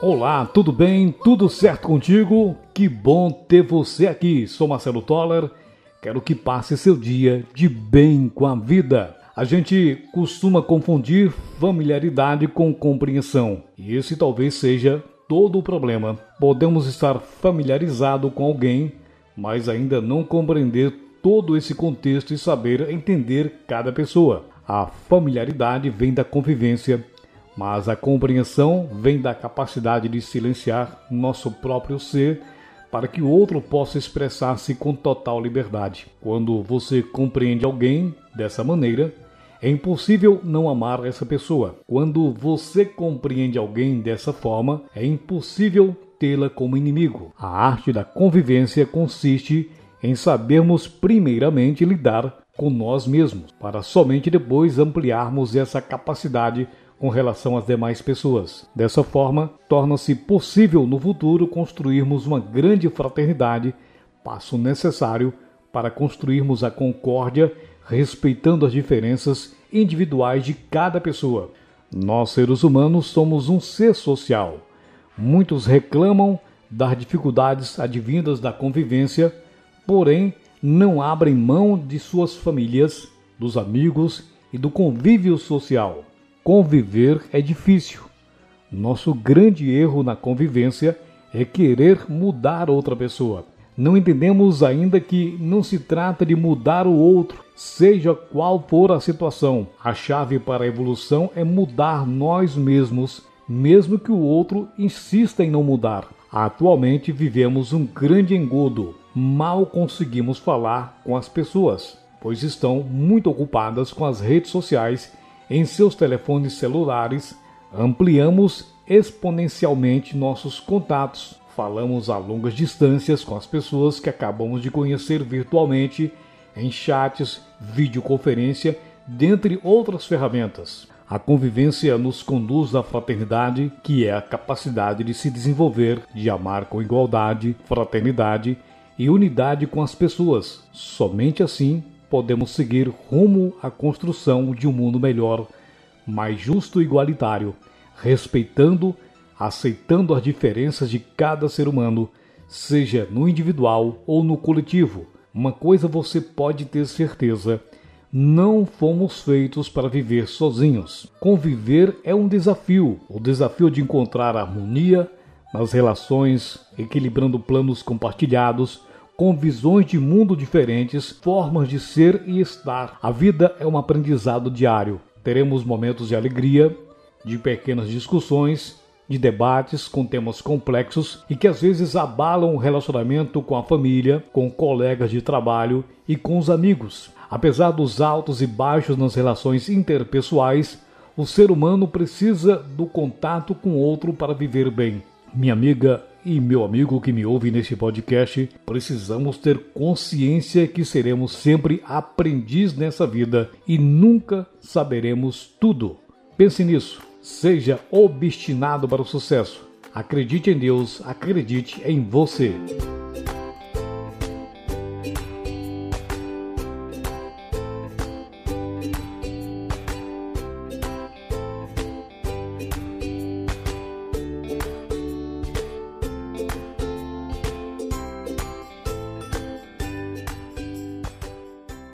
Olá, tudo bem? Tudo certo contigo? Que bom ter você aqui. Sou Marcelo Toller. Quero que passe seu dia de bem com a vida. A gente costuma confundir familiaridade com compreensão, e esse talvez seja todo o problema. Podemos estar familiarizado com alguém, mas ainda não compreender todo esse contexto e saber entender cada pessoa. A familiaridade vem da convivência, mas a compreensão vem da capacidade de silenciar nosso próprio ser para que o outro possa expressar-se com total liberdade. Quando você compreende alguém dessa maneira, é impossível não amar essa pessoa. Quando você compreende alguém dessa forma, é impossível tê-la como inimigo. A arte da convivência consiste em sabermos primeiramente lidar com nós mesmos, para somente depois ampliarmos essa capacidade com relação às demais pessoas. Dessa forma, torna-se possível no futuro construirmos uma grande fraternidade, passo necessário para construirmos a concórdia, respeitando as diferenças individuais de cada pessoa. Nós, seres humanos, somos um ser social. Muitos reclamam das dificuldades advindas da convivência, porém não abrem mão de suas famílias, dos amigos e do convívio social. Conviver é difícil. Nosso grande erro na convivência é querer mudar outra pessoa. Não entendemos ainda que não se trata de mudar o outro, seja qual for a situação. A chave para a evolução é mudar nós mesmos, mesmo que o outro insista em não mudar. Atualmente vivemos um grande engodo. Mal conseguimos falar com as pessoas, pois estão muito ocupadas com as redes sociais em seus telefones celulares, ampliamos exponencialmente nossos contatos. Falamos a longas distâncias com as pessoas que acabamos de conhecer virtualmente, em chats, videoconferência, dentre outras ferramentas. A convivência nos conduz à fraternidade, que é a capacidade de se desenvolver, de amar com igualdade, fraternidade e unidade com as pessoas. Somente assim podemos seguir rumo à construção de um mundo melhor, mais justo e igualitário, respeitando, aceitando as diferenças de cada ser humano, seja no individual ou no coletivo. Uma coisa você pode ter certeza: não fomos feitos para viver sozinhos. Conviver é um desafio o desafio de encontrar harmonia nas relações, equilibrando planos compartilhados com visões de mundo diferentes, formas de ser e estar. A vida é um aprendizado diário. Teremos momentos de alegria, de pequenas discussões, de debates com temas complexos e que às vezes abalam o relacionamento com a família, com colegas de trabalho e com os amigos. Apesar dos altos e baixos nas relações interpessoais, o ser humano precisa do contato com outro para viver bem. Minha amiga e meu amigo que me ouve neste podcast, precisamos ter consciência que seremos sempre aprendiz nessa vida e nunca saberemos tudo. Pense nisso. Seja obstinado para o sucesso. Acredite em Deus, acredite em você.